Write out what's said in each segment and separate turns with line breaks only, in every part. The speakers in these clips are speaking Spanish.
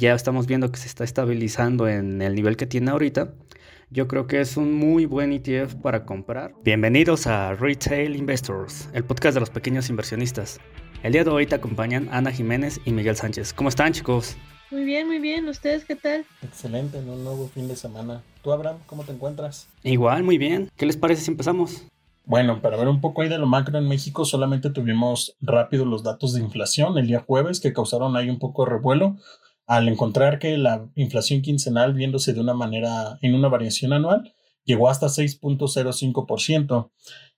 ya estamos viendo que se está estabilizando en el nivel que tiene ahorita, yo creo que es un muy buen ETF para comprar. Bienvenidos a Retail Investors, el podcast de los pequeños inversionistas. El día de hoy te acompañan Ana Jiménez y Miguel Sánchez. ¿Cómo están chicos?
Muy bien, muy bien. ¿Ustedes qué tal?
Excelente, en un nuevo fin de semana. ¿Tú, Abraham, cómo te encuentras?
Igual, muy bien. ¿Qué les parece si empezamos?
Bueno, para ver un poco ahí de lo macro en México, solamente tuvimos rápido los datos de inflación el día jueves que causaron ahí un poco de revuelo al encontrar que la inflación quincenal, viéndose de una manera en una variación anual, llegó hasta 6.05%.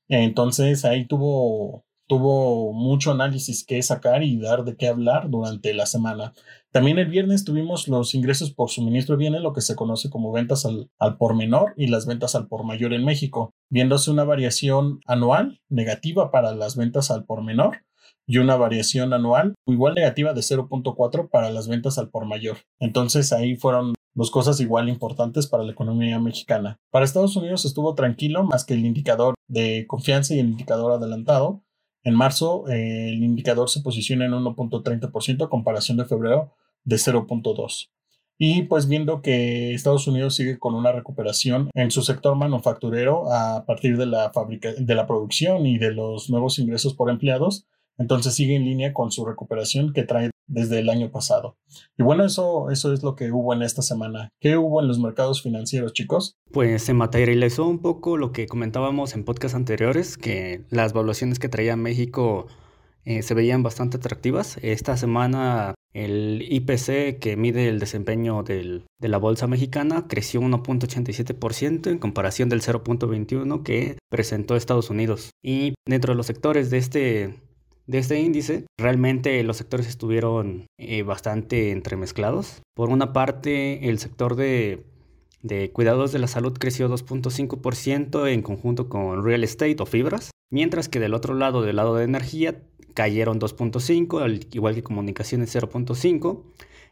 Entonces ahí tuvo, tuvo mucho análisis que sacar y dar de qué hablar durante la semana. También el viernes tuvimos los ingresos por suministro de bienes, lo que se conoce como ventas al, al por menor y las ventas al por mayor en México, viéndose una variación anual negativa para las ventas al por menor y una variación anual igual negativa de 0.4 para las ventas al por mayor. Entonces ahí fueron dos cosas igual importantes para la economía mexicana. Para Estados Unidos estuvo tranquilo más que el indicador de confianza y el indicador adelantado. En marzo eh, el indicador se posiciona en 1.30% a comparación de febrero de 0.2. Y pues viendo que Estados Unidos sigue con una recuperación en su sector manufacturero a partir de la, fábrica, de la producción y de los nuevos ingresos por empleados, entonces sigue en línea con su recuperación que trae desde el año pasado. Y bueno, eso, eso es lo que hubo en esta semana. ¿Qué hubo en los mercados financieros, chicos?
Pues se materializó un poco lo que comentábamos en podcasts anteriores, que las valuaciones que traía México eh, se veían bastante atractivas. Esta semana el IPC, que mide el desempeño del, de la bolsa mexicana, creció 1.87% en comparación del 0.21% que presentó Estados Unidos. Y dentro de los sectores de este de este índice, realmente los sectores estuvieron eh, bastante entremezclados. Por una parte, el sector de, de cuidados de la salud creció 2.5% en conjunto con real estate o fibras, mientras que del otro lado, del lado de energía, cayeron 2.5, igual que comunicaciones 0.5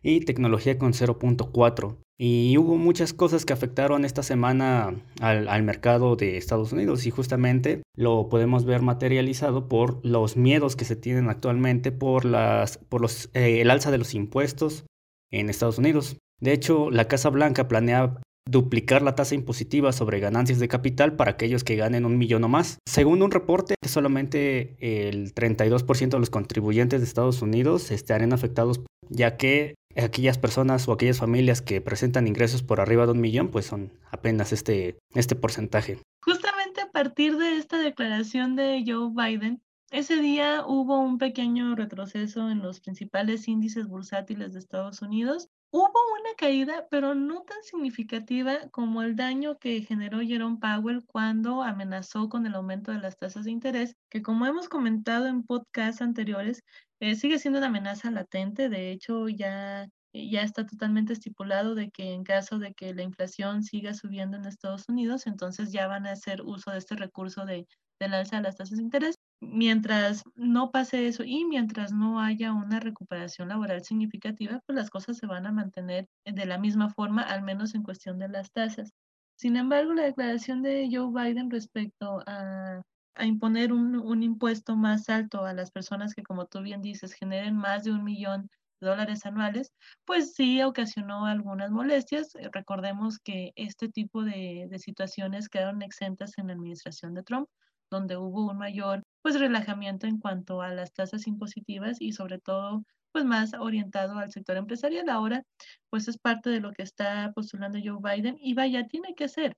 y tecnología con 0.4. Y hubo muchas cosas que afectaron esta semana al, mercado de Estados Unidos y justamente lo podemos ver materializado por los miedos que se tienen actualmente por, las, por los, eh, el alza de los impuestos en Estados Unidos. De hecho, la Casa Blanca planea duplicar la tasa impositiva sobre ganancias de capital para aquellos que ganen un millón o más. Según un reporte, solamente el 32% de los contribuyentes de Estados Unidos estarán afectados, ya que aquellas personas o aquellas familias que presentan ingresos por arriba de un millón, pues son apenas este, este porcentaje.
Justamente a partir de esta declaración de Joe Biden, ese día hubo un pequeño retroceso en los principales índices bursátiles de Estados Unidos. Hubo una caída, pero no tan significativa como el daño que generó Jerome Powell cuando amenazó con el aumento de las tasas de interés, que como hemos comentado en podcasts anteriores, eh, sigue siendo una amenaza latente. De hecho, ya, ya está totalmente estipulado de que en caso de que la inflación siga subiendo en Estados Unidos, entonces ya van a hacer uso de este recurso de, del alza de las tasas de interés. Mientras no pase eso y mientras no haya una recuperación laboral significativa, pues las cosas se van a mantener de la misma forma, al menos en cuestión de las tasas. Sin embargo, la declaración de Joe Biden respecto a a imponer un, un, impuesto más alto a las personas que, como tú bien dices, generen más de un millón de dólares anuales, pues sí ocasionó algunas molestias. Eh, recordemos que este tipo de, de situaciones quedaron exentas en la administración de Trump, donde hubo un mayor pues relajamiento en cuanto a las tasas impositivas y sobre todo pues más orientado al sector empresarial. Ahora pues es parte de lo que está postulando Joe Biden y vaya, tiene que ser.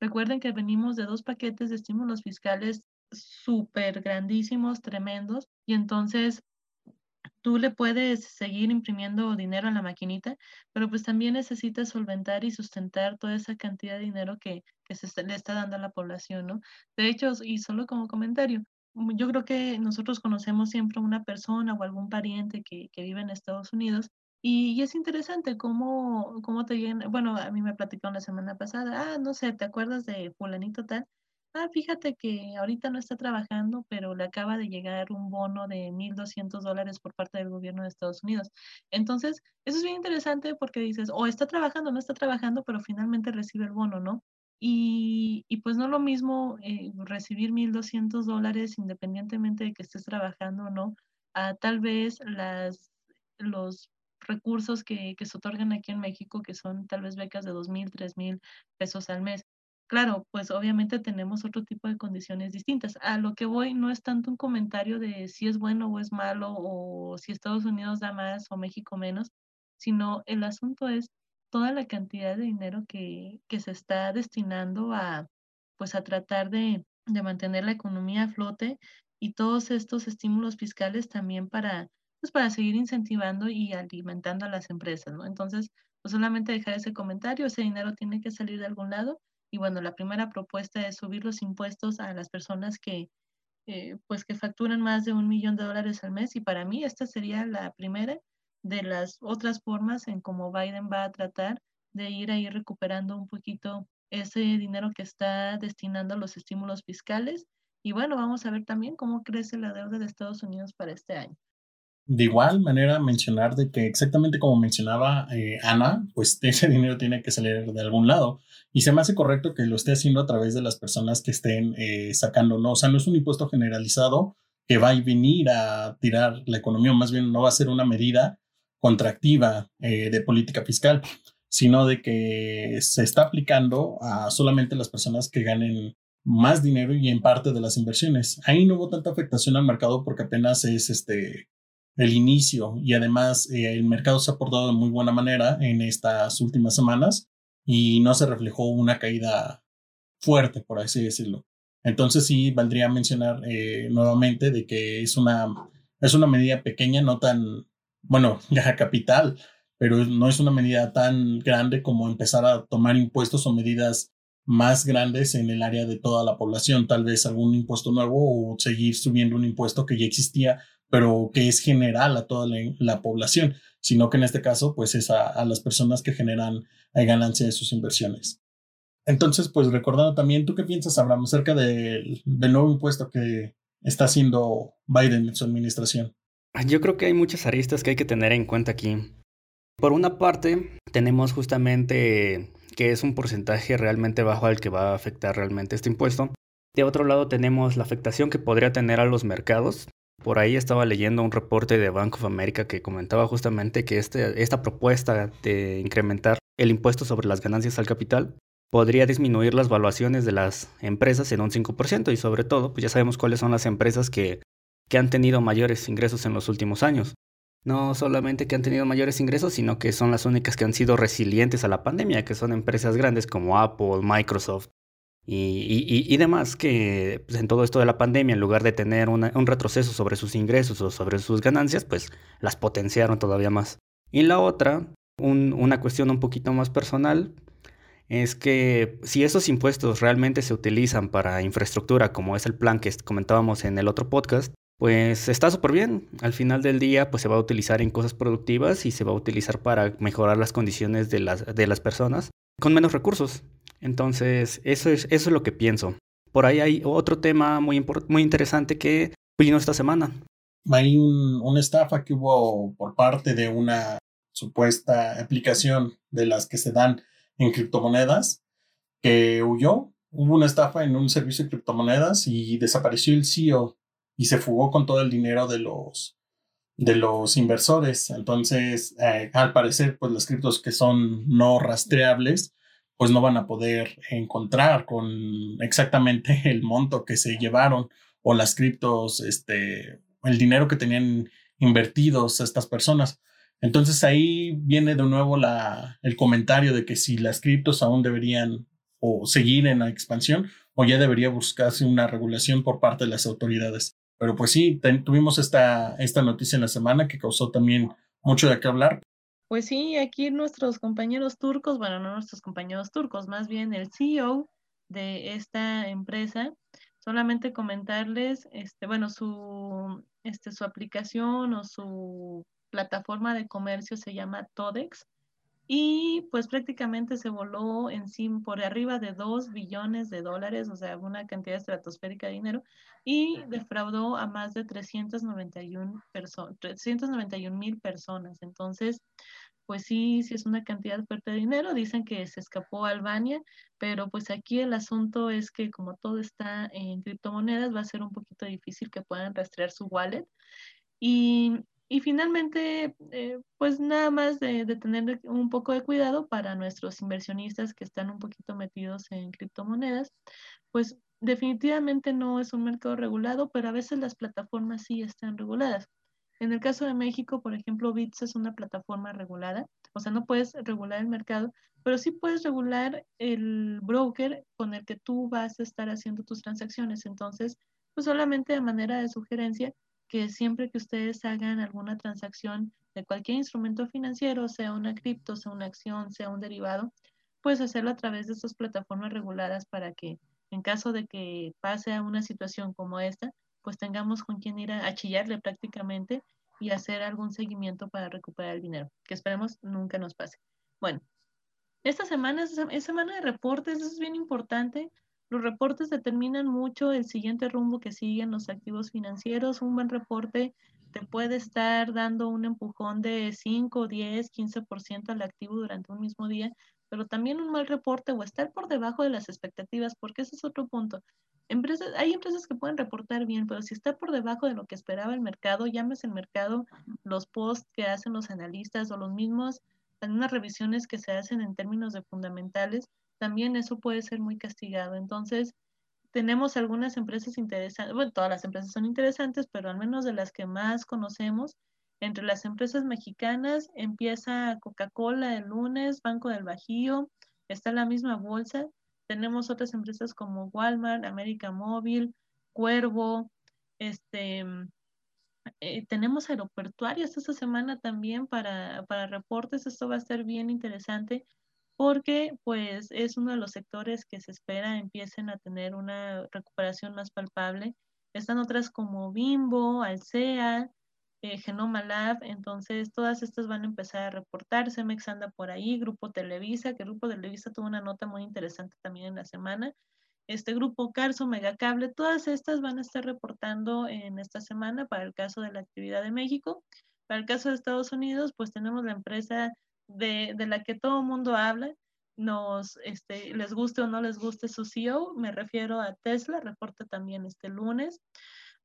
Recuerden que venimos de dos paquetes de estímulos fiscales súper grandísimos, tremendos, y entonces tú le puedes seguir imprimiendo dinero en la maquinita, pero pues también necesitas solventar y sustentar toda esa cantidad de dinero que, se le está dando a la población, ¿no? De hecho, y solo como comentario, yo creo que nosotros conocemos siempre una persona o algún pariente que, vive en Estados Unidos y, es interesante cómo, cómo te llegan, bueno, a mí me platicaron la semana pasada, ah, no sé, ¿te acuerdas de fulanito tal? Ah, fíjate que ahorita no está trabajando, pero le acaba de llegar un bono de 1.200 dólares por parte del gobierno de Estados Unidos. Entonces, eso es bien interesante porque dices, o está trabajando, no está trabajando, pero finalmente recibe el bono, ¿no? Y, y pues no lo mismo eh, recibir 1.200 dólares independientemente de que estés trabajando o no, a tal vez las, los recursos que, que, se otorgan aquí en México, que son tal vez becas de dos mil, tres mil pesos al mes. Claro, pues obviamente tenemos otro tipo de condiciones distintas. A lo que voy no es tanto un comentario de si es bueno o es malo o si Estados Unidos da más o México menos, sino el asunto es toda la cantidad de dinero que, que se está destinando a, pues a tratar de, de mantener la economía a flote y todos estos estímulos fiscales también para, pues para seguir incentivando y alimentando a las empresas. Entonces, pues solamente dejar ese comentario, ese dinero tiene que salir de algún lado y bueno, la primera propuesta es subir los impuestos a las personas que, eh, pues que facturan más de un millón de dólares al mes y para mí esta sería la primera de las otras formas en cómo Biden va a tratar de ir a ir recuperando un poquito ese dinero que está destinando a los estímulos fiscales. Y bueno, vamos a ver también cómo crece la deuda de Estados Unidos para este año.
De igual manera, mencionar de que exactamente como mencionaba eh, Ana, pues ese dinero tiene que salir de algún lado. Y se me hace correcto que lo esté haciendo a través de las personas que estén eh, sacando, ¿no? O sea, no es un impuesto generalizado que va a venir a tirar la economía, más bien no va a ser una medida contractiva eh, de política fiscal, sino de que se está aplicando a solamente las personas que ganen más dinero y en parte de las inversiones. Ahí no hubo tanta afectación al mercado porque apenas es este el inicio y además eh, el mercado se ha portado de muy buena manera en estas últimas semanas y no se reflejó una caída fuerte, por así decirlo. Entonces sí valdría mencionar eh, nuevamente de que es una, es una medida pequeña, no tan, bueno, ya capital, pero no es una medida tan grande como empezar a tomar impuestos o medidas más grandes en el área de toda la población, tal vez algún impuesto nuevo o seguir subiendo un impuesto que ya existía pero que es general a toda la, población, sino que en este caso, pues es a, las personas que generan eh, ganancia de sus inversiones. Entonces, pues recordando también, ¿tú qué piensas, Abraham, acerca del, nuevo impuesto que está haciendo Biden en su administración?
Yo creo que hay muchas aristas que hay que tener en cuenta aquí. Por una parte, tenemos justamente que es un porcentaje realmente bajo al que va a afectar realmente este impuesto. De otro lado, tenemos la afectación que podría tener a los mercados, por ahí estaba leyendo un reporte de Bank of America que comentaba justamente que este, esta propuesta de incrementar el impuesto sobre las ganancias al capital podría disminuir las valuaciones de las empresas en un 5% y sobre todo, pues ya sabemos cuáles son las empresas que, que han tenido mayores ingresos en los últimos años. No solamente que han tenido mayores ingresos, sino que son las únicas que han sido resilientes a la pandemia, que son empresas grandes como Apple, Microsoft, y, demás que pues, en todo esto de la pandemia, en lugar de tener un retroceso sobre sus ingresos o sobre sus ganancias, pues las potenciaron todavía más. Y la otra, una cuestión un poquito más personal, es que si esos impuestos realmente se utilizan para infraestructura, como es el plan que comentábamos en el otro podcast, pues está súper bien. Al final del día, pues se va a utilizar en cosas productivas y se va a utilizar para mejorar las condiciones de las, de las personas con menos recursos. Entonces, eso es, eso es lo que pienso. Por ahí hay otro tema muy, muy interesante que vino esta semana.
Hay un, una estafa que hubo por parte de una supuesta aplicación de las que se dan en criptomonedas que huyó. Hubo una estafa en un servicio de criptomonedas y desapareció el CEO y se fugó con todo el dinero de los, de los inversores. Entonces, eh, al parecer, pues las criptos que son no rastreables pues no van a poder encontrar con exactamente el monto que se llevaron o las criptos, este, el dinero que tenían invertidos estas personas. Entonces ahí viene de nuevo la, el comentario de que si las criptos aún deberían o seguir en la expansión o ya debería buscarse una regulación por parte de las autoridades. Pero pues sí, tuvimos esta, esta noticia en la semana que causó también mucho de qué hablar,
pues sí, aquí nuestros compañeros turcos, bueno, no nuestros compañeros turcos, más bien el CEO de esta empresa, solamente comentarles, este, bueno, su, este, su aplicación o su plataforma de comercio se llama Todex y pues prácticamente se voló en sí por arriba de 2 billones de dólares, o sea, una cantidad estratosférica de dinero, y defraudó a más de 391 personas, 391 mil personas. Entonces, pues sí, sí es una cantidad fuerte de dinero. Dicen que se escapó a Albania, pero pues aquí el asunto es que como todo está en criptomonedas, va a ser un poquito difícil que puedan rastrear su wallet. Y Y finalmente, eh, pues nada más de, de, tener un poco de cuidado para nuestros inversionistas que están un poquito metidos en criptomonedas, pues definitivamente no es un mercado regulado, pero a veces las plataformas sí están reguladas. En el caso de México, por ejemplo, Bits es una plataforma regulada, o sea, no puedes regular el mercado, pero sí puedes regular el broker con el que tú vas a estar haciendo tus transacciones. Entonces, pues solamente de manera de sugerencia, que siempre que ustedes hagan alguna transacción de cualquier instrumento financiero, sea una cripto, sea una acción, sea un derivado, puedes hacerlo a través de estas plataformas reguladas para que en caso de que pase a una situación como esta, pues tengamos con quien ir a, chillarle prácticamente y hacer algún seguimiento para recuperar el dinero, que esperemos nunca nos pase. Bueno, esta semana es, semana de reportes, eso es bien importante. Los reportes determinan mucho el siguiente rumbo que siguen los activos financieros. Un buen reporte te puede estar dando un empujón de 5, 10, 15% al activo durante un mismo día, pero también un mal reporte o estar por debajo de las expectativas, porque ese es otro punto. Empresas, hay empresas que pueden reportar bien, pero si está por debajo de lo que esperaba el mercado, llámese el mercado, los posts que hacen los analistas o los mismos, las revisiones que se hacen en términos de fundamentales, también eso puede ser muy castigado. Entonces, tenemos algunas empresas interesantes, bueno, todas las empresas son interesantes, pero al menos de las que más conocemos, entre las empresas mexicanas empieza Coca-Cola el lunes, Banco del Bajío, está la misma bolsa, tenemos otras empresas como Walmart, América Móvil, Cuervo, este, eh, tenemos aeroportuarios esta semana también para, para reportes. Esto va a ser bien interesante porque pues es uno de los sectores que se espera empiecen a tener una recuperación más palpable. Están otras como Bimbo, Alsea, eh, Genoma Lab, entonces todas estas van a empezar a reportarse, Mex anda por ahí, Grupo Televisa, que Grupo Televisa tuvo una nota muy interesante también en la semana, este Grupo Carso, Megacable, todas estas van a estar reportando en esta semana para el caso de la actividad de México. Para el caso de Estados Unidos, pues tenemos la empresa de, de la que todo el mundo habla, nos, este, les guste o no les guste su CEO, me refiero a Tesla, reporta también este lunes.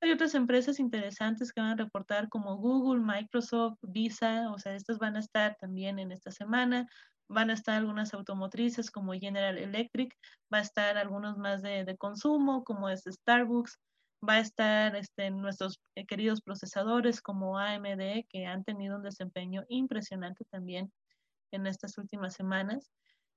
Hay otras empresas interesantes que van a reportar como Google, Microsoft, Visa, o sea, estas van a estar también en esta semana. Van a estar algunas automotrices como General Electric, va a estar algunos más de, consumo como es Starbucks, va a estar este, nuestros eh, queridos procesadores como AMD que han tenido un desempeño impresionante también en estas últimas semanas.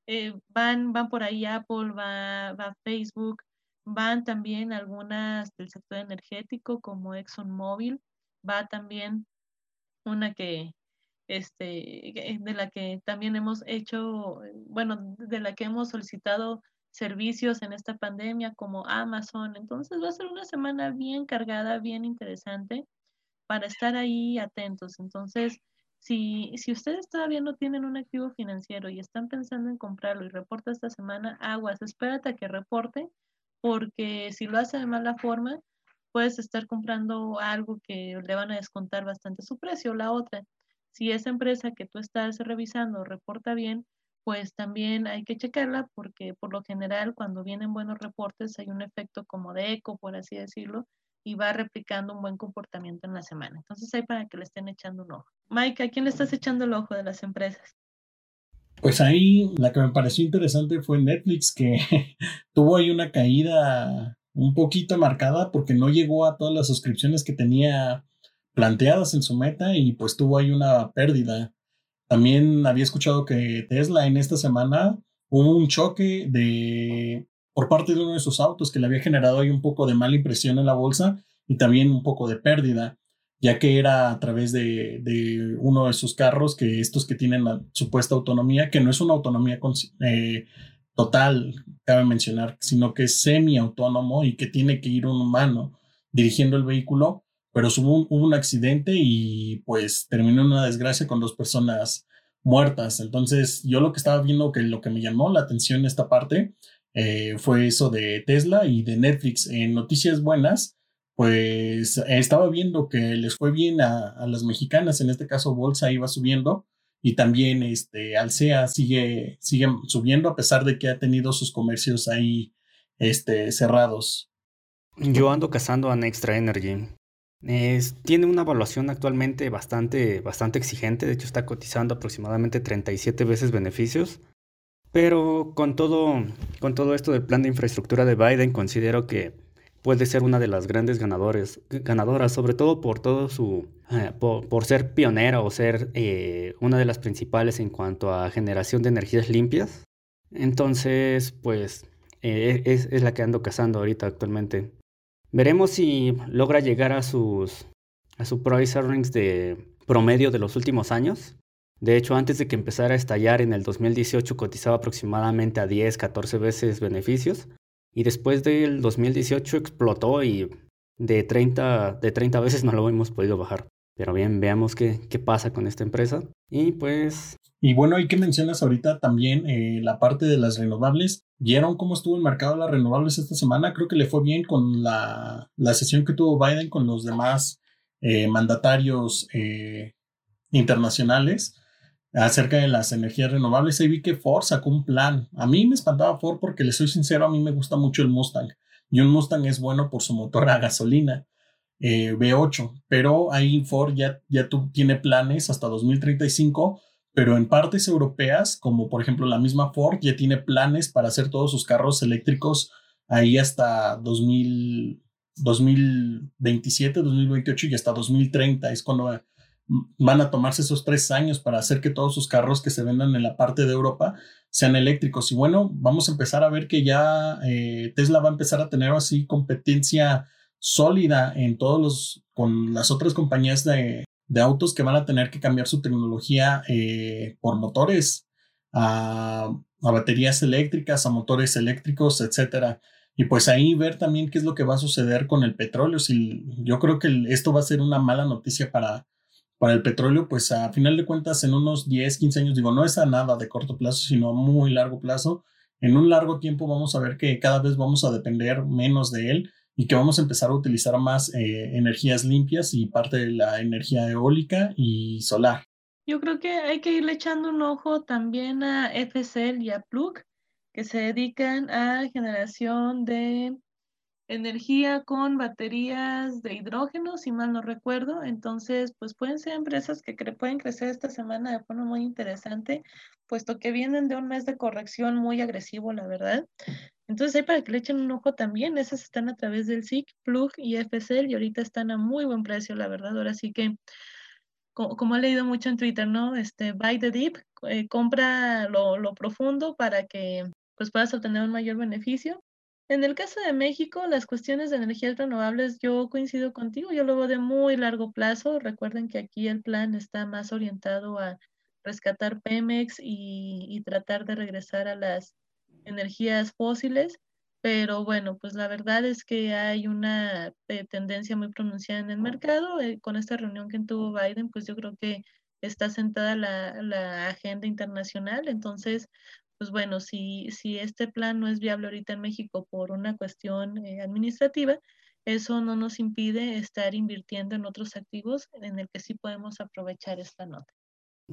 Eh, van, van por ahí Apple, va, va Facebook, Van también algunas del sector energético como ExxonMobil, va también una que, este, de la que también hemos hecho, bueno, de la que hemos solicitado servicios en esta pandemia como Amazon. Entonces va a ser una semana bien cargada, bien interesante para estar ahí atentos. Entonces, si, si ustedes todavía no tienen un activo financiero y están pensando en comprarlo y reporta esta semana, aguas, espérate a que reporte porque si lo hace de mala forma, puedes estar comprando algo que le van a descontar bastante su precio. La otra, si esa empresa que tú estás revisando reporta bien, pues también hay que checarla porque por lo general cuando vienen buenos reportes hay un efecto como de eco, por así decirlo, y va replicando un buen comportamiento en la semana. Entonces hay para que le estén echando un ojo. Mike, ¿a quién le estás echando el ojo de las empresas?
Pues ahí la que me pareció interesante fue Netflix, que tuvo ahí una caída un poquito marcada porque no llegó a todas las suscripciones que tenía planteadas en su meta y pues tuvo ahí una pérdida. También había escuchado que Tesla en esta semana hubo un choque de por parte de uno de sus autos que le había generado ahí un poco de mala impresión en la bolsa y también un poco de pérdida ya que era a través de, uno de sus carros, que estos que tienen la supuesta autonomía, que no es una autonomía eh, total, cabe mencionar, sino que es semi-autónomo y que tiene que ir un humano dirigiendo el vehículo, pero hubo un, accidente y pues terminó en una desgracia con dos personas muertas. Entonces, yo lo que estaba viendo, que lo que me llamó la atención en esta parte, eh, fue eso de Tesla y de Netflix. En noticias buenas, pues estaba viendo que les fue bien a, las mexicanas, en este caso Bolsa iba subiendo y también este Alsea sigue, subiendo a pesar de que ha tenido sus comercios ahí este, cerrados.
Yo ando cazando a Extra Energy. tiene una evaluación actualmente bastante, bastante exigente, de hecho está cotizando aproximadamente 37 veces beneficios, pero con todo, con todo esto del plan de infraestructura de Biden considero que puede ser una de las grandes ganadores, ganadoras, sobre todo por todo su, eh, por, ser pionera o ser eh, una de las principales en cuanto a generación de energías limpias. Entonces, pues eh, es, es, la que ando cazando ahorita actualmente. Veremos si logra llegar a sus a su price earnings de promedio de los últimos años. De hecho, antes de que empezara a estallar en el 2018 cotizaba aproximadamente a 10, 14 veces beneficios y después del 2018 explotó y de 30, de 30 veces no lo hemos podido bajar. Pero bien, veamos qué, qué pasa con esta empresa. Y pues...
Y bueno, hay que mencionas ahorita también eh, la parte de las renovables. ¿Vieron cómo estuvo el mercado de las renovables esta semana? Creo que le fue bien con la, la sesión que tuvo Biden con los demás eh, mandatarios eh, internacionales acerca de las energías renovables. Ahí vi que Ford sacó un plan. A mí me espantaba Ford porque, le soy sincero, a mí me gusta mucho el Mustang. Y un Mustang es bueno por su motor a gasolina. Eh, V8, pero ahí Ford ya, ya tiene planes hasta 2035, pero en partes europeas, como por ejemplo la misma Ford, ya tiene planes para hacer todos sus carros eléctricos ahí hasta 2000, 2027, 2028 y hasta 2030. Es cuando van a tomarse esos tres años para hacer que todos sus carros que se vendan en la parte de Europa sean eléctricos. Y bueno, vamos a empezar a ver que ya eh, Tesla va a empezar a tener así competencia sólida en todos los, con las otras compañías de, autos que van a tener que cambiar su tecnología eh, por motores a, baterías eléctricas, a motores eléctricos, etcétera. Y pues ahí ver también qué es lo que va a suceder con el petróleo. Si yo creo que esto va a ser una mala noticia para, para el petróleo, pues a final de cuentas en unos 10, 15 años, digo, no es a nada de corto plazo, sino a muy largo plazo. En un largo tiempo vamos a ver que cada vez vamos a depender menos de él y que vamos a empezar a utilizar más eh, energías limpias y parte de la energía eólica y solar.
Yo creo que hay que irle echando un ojo también a FCL y a Plug, que se dedican a generación de energía con baterías de hidrógeno, si mal no recuerdo. Entonces, pues pueden ser empresas que pueden crecer esta semana de forma muy interesante, puesto que vienen de un mes de corrección muy agresivo, la verdad. Entonces, hay para que le echen un ojo también. Esas están a través del SIC, Plug y FSL y ahorita están a muy buen precio, la verdad. Ahora sí que, como, he leído mucho en Twitter, ¿no? Este, buy the deep, eh, compra lo, lo profundo para que pues puedas obtener un mayor beneficio. En el caso de México, las cuestiones de energías renovables, yo coincido contigo, yo lo veo de muy largo plazo. Recuerden que aquí el plan está más orientado a rescatar Pemex y, y tratar de regresar a las energías fósiles, pero bueno, pues la verdad es que hay una eh, tendencia muy pronunciada en el mercado. Eh, con esta reunión que tuvo Biden, pues yo creo que está sentada la, la agenda internacional. Entonces, pues bueno, si, si este plan no es viable ahorita en México por una cuestión eh, administrativa, eso no nos impide estar invirtiendo en otros activos en el que sí podemos aprovechar esta nota.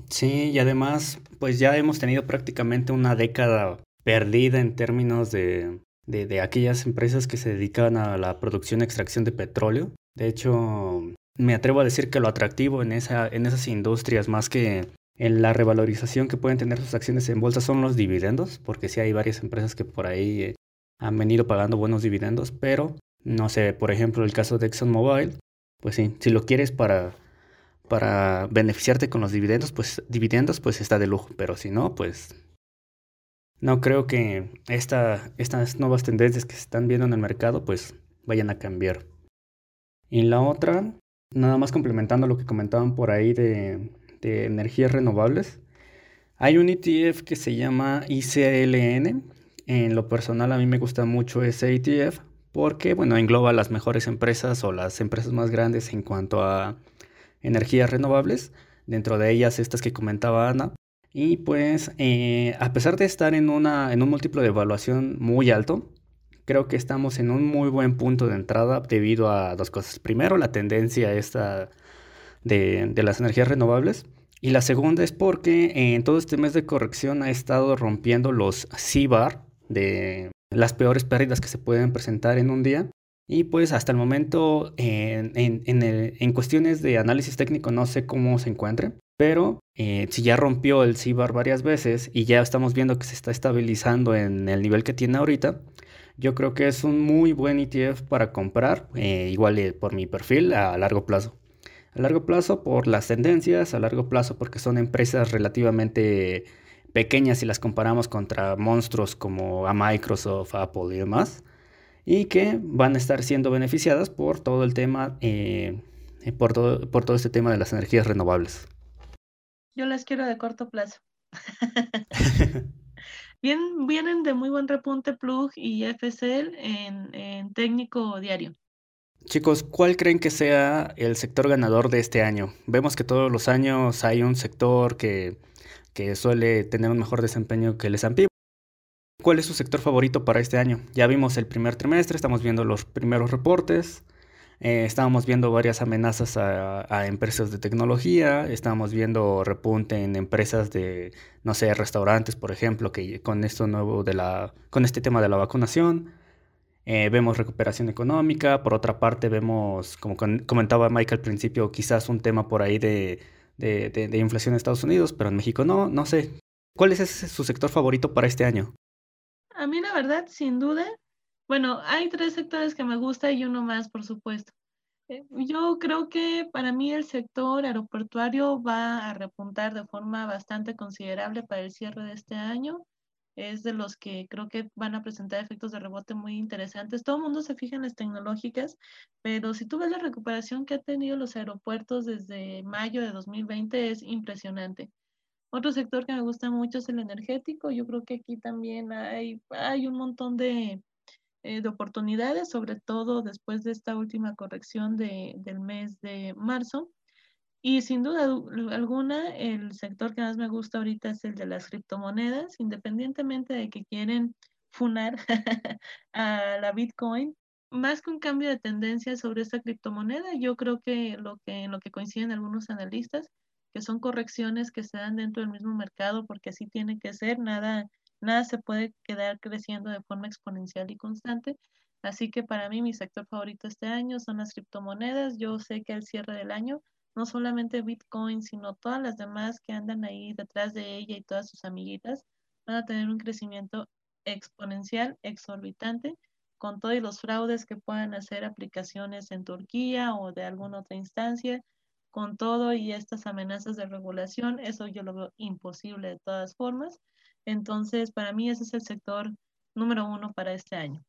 Sí, y además, pues ya hemos tenido prácticamente una década perdida en términos de, de, aquellas empresas que se dedican a la producción y extracción de petróleo. De hecho, me atrevo a decir que lo atractivo en, esa, en esas industrias, más que en la revalorización que pueden tener sus acciones en bolsa, son los dividendos, porque sí hay varias empresas que por ahí eh, han venido pagando buenos dividendos, pero no sé, por ejemplo, el caso de ExxonMobil, pues sí, si lo quieres para, para beneficiarte con los dividendos, pues dividendos, pues está de lujo, pero si no, pues no creo que esta, estas nuevas tendencias que se están viendo en el mercado pues vayan a cambiar. Y la otra, nada más complementando lo que comentaban por ahí de, de energías renovables, hay un ETF que se llama ICLN. En lo personal a mí me gusta mucho ese ETF porque bueno, engloba las mejores empresas o las empresas más grandes en cuanto a energías renovables. Dentro de ellas estas que comentaba Ana, y pues, eh, a pesar de estar en, una, en un múltiplo de evaluación muy alto, creo que estamos en un muy buen punto de entrada debido a dos cosas. Primero, la tendencia esta de, las energías renovables. Y la segunda es porque en todo este mes de corrección ha estado rompiendo los C-bar de las peores pérdidas que se pueden presentar en un día. Y pues hasta el momento en, en, cuestiones de análisis técnico no sé cómo se encuentre, pero eh, si ya rompió el CIBAR varias veces y ya estamos viendo que se está estabilizando en el nivel que tiene ahorita, yo creo que es un muy buen ETF para comprar, eh, igual eh, por mi perfil, a largo plazo. A largo plazo por las tendencias, a largo plazo porque son empresas relativamente pequeñas si las comparamos contra monstruos como a Microsoft, Apple y demás, y que van a estar siendo beneficiadas por todo el tema, eh, por, todo, por todo este tema de las energías renovables.
Yo las quiero de corto plazo. vienen de muy buen repunte Plug y FSL en, en técnico diario.
Chicos, ¿cuál creen que sea el sector ganador de este año? Vemos que todos los años hay un sector que, que suele tener un mejor desempeño que el S&P. ¿Cuál es su sector favorito para este año? Ya vimos el primer trimestre, estamos viendo los primeros reportes, eh, estábamos viendo varias amenazas a, empresas de tecnología, estábamos viendo repunte en empresas de, no sé, restaurantes, por ejemplo, que con esto nuevo de la, con este tema de la vacunación. Eh, vemos recuperación económica, por otra parte vemos, como comentaba Mike al principio, quizás un tema por ahí de, de, inflación en Estados Unidos, pero en México no, no sé. ¿Cuál es su sector favorito para este año?
A mí la verdad, sin duda, bueno, hay tres sectores que me gusta y uno más, por supuesto. Eh, yo creo que para mí el sector aeroportuario va a repuntar de forma bastante considerable para el cierre de este año es de los que creo que van a presentar efectos de rebote muy interesantes. Todo el mundo se fija en las tecnológicas, pero si tú ves la recuperación que han tenido los aeropuertos desde mayo de 2020 es impresionante. Otro sector que me gusta mucho es el energético. Yo creo que aquí también hay, hay un montón de, eh, de oportunidades, sobre todo después de esta última corrección de, del mes de marzo. Y sin duda alguna, el sector que más me gusta ahorita es el de las criptomonedas, independientemente de que quieren funar a la Bitcoin. Más que un cambio de tendencia sobre esta criptomoneda, yo creo que lo que en lo que coinciden algunos analistas, que son correcciones que se dan dentro del mismo mercado, porque así tiene que ser, nada, nada se puede quedar creciendo de forma exponencial y constante. Así que para mí mi sector favorito este año son las criptomonedas. Yo sé que al cierre del año no solamente Bitcoin, sino todas las demás que andan ahí detrás de ella y todas sus amiguitas, van a tener un crecimiento exponencial, exorbitante, con todos los fraudes que puedan hacer aplicaciones en Turquía o de alguna otra instancia, con todo y estas amenazas de regulación, eso yo lo veo imposible de todas formas. Entonces, para mí ese es el sector número uno para este año.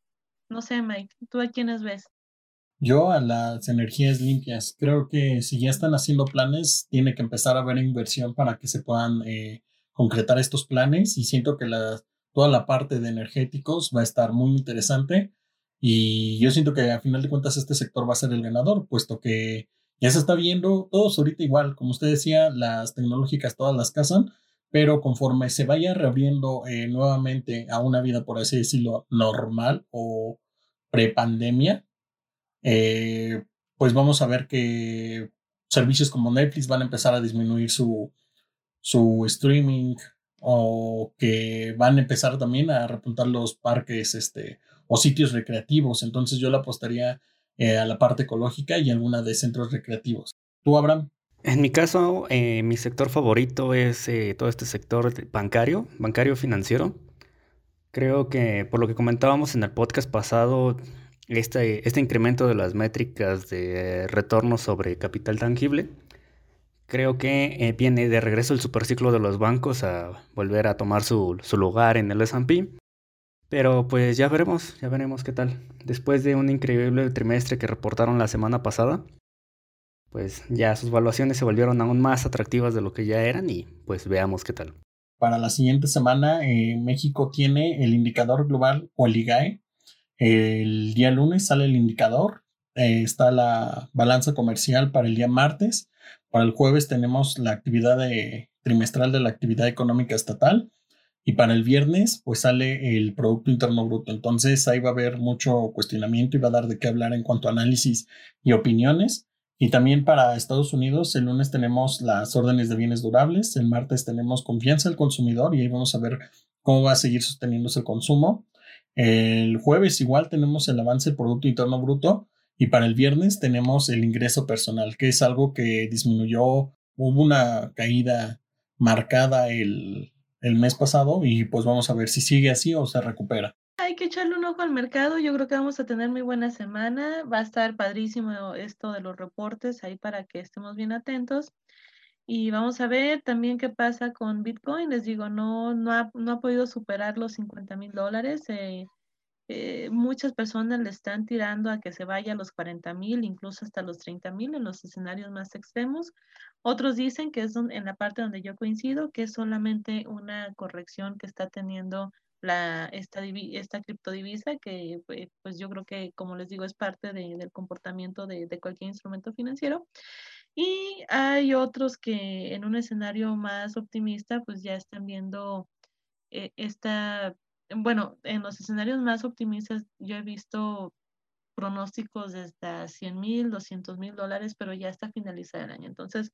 No sé, Mike, ¿tú a quiénes ves?
Yo a las energías limpias. Creo que si ya están haciendo planes, tiene que empezar a haber inversión para que se puedan eh, concretar estos planes y siento que la, toda la parte de energéticos va a estar muy interesante y yo siento que a final de cuentas este sector va a ser el ganador, puesto que ya se está viendo todos ahorita igual, como usted decía, las tecnológicas todas las casan, pero conforme se vaya reabriendo eh, nuevamente a una vida, por así decirlo, normal o prepandemia, eh, pues vamos a ver que servicios como Netflix van a empezar a disminuir su, su streaming o que van a empezar también a repuntar los parques este, o sitios recreativos. Entonces yo le apostaría eh, a la parte ecológica y alguna de centros recreativos. ¿Tú, Abraham?
En mi caso, eh, mi sector favorito es todo este sector bancario, bancario financiero. Creo que por lo que comentábamos en el podcast pasado, este, este incremento de las métricas de retorno sobre capital tangible, creo que eh, viene de regreso el superciclo de los bancos a volver a tomar su, su lugar en el S&P. Pero pues ya veremos, ya veremos qué tal. Después de un increíble trimestre que reportaron la semana pasada, pues ya sus valuaciones se volvieron aún más atractivas de lo que ya eran y pues veamos qué tal.
Para la siguiente semana, eh, México tiene el indicador global o el IGAE, el día lunes sale el indicador, eh, está la balanza comercial para el día martes. Para el jueves tenemos la actividad trimestral de la actividad económica estatal. Y para el viernes, pues sale el Producto Interno Bruto. Entonces ahí va a haber mucho cuestionamiento y va a dar de qué hablar en cuanto a análisis y opiniones. Y también para Estados Unidos, el lunes tenemos las órdenes de bienes durables, el martes tenemos confianza del consumidor y ahí vamos a ver cómo va a seguir sosteniéndose el consumo. El jueves igual tenemos el avance del Producto Interno Bruto y para el viernes tenemos el ingreso personal, que es algo que disminuyó, hubo una caída marcada el, el mes pasado y pues vamos a ver si sigue así o se recupera.
Hay que echarle un ojo al mercado, yo creo que vamos a tener muy buena semana, va a estar padrísimo esto de los reportes ahí para que estemos bien atentos. Y vamos a ver también qué pasa con Bitcoin. Les digo, no, no, ha, no ha podido superar los 50 mil dólares. Eh, eh, muchas personas le están tirando a que se vaya a los 40 mil, incluso hasta los 30 mil en los escenarios más extremos. Otros dicen que es en la parte donde yo coincido, que es solamente una corrección que está teniendo la, esta, esta criptodivisa, que pues, pues yo creo que, como les digo, es parte de, del comportamiento de, de cualquier instrumento financiero. Y hay otros que en un escenario más optimista, pues ya están viendo eh, esta, bueno, en los escenarios más optimistas yo he visto pronósticos de hasta 100 mil, 200 mil dólares, pero ya está finalizado el año. Entonces,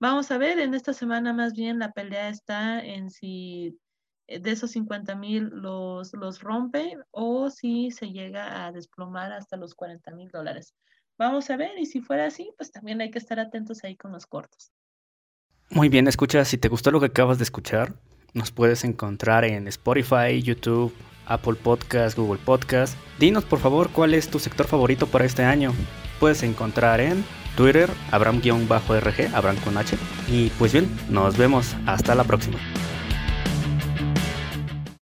vamos a ver, en esta semana más bien la pelea está en si eh, de esos 50 mil los, los rompe o si se llega a desplomar hasta los 40 mil dólares. Vamos a ver, y si fuera así, pues también hay que estar atentos ahí con los cortos.
Muy bien, escucha, si te gustó lo que acabas de escuchar, nos puedes encontrar en Spotify, YouTube, Apple Podcast, Google Podcast. Dinos por favor cuál es tu sector favorito para este año. Puedes encontrar en Twitter, Abraham-RG, Abraham con H. Y pues bien, nos vemos. Hasta la próxima.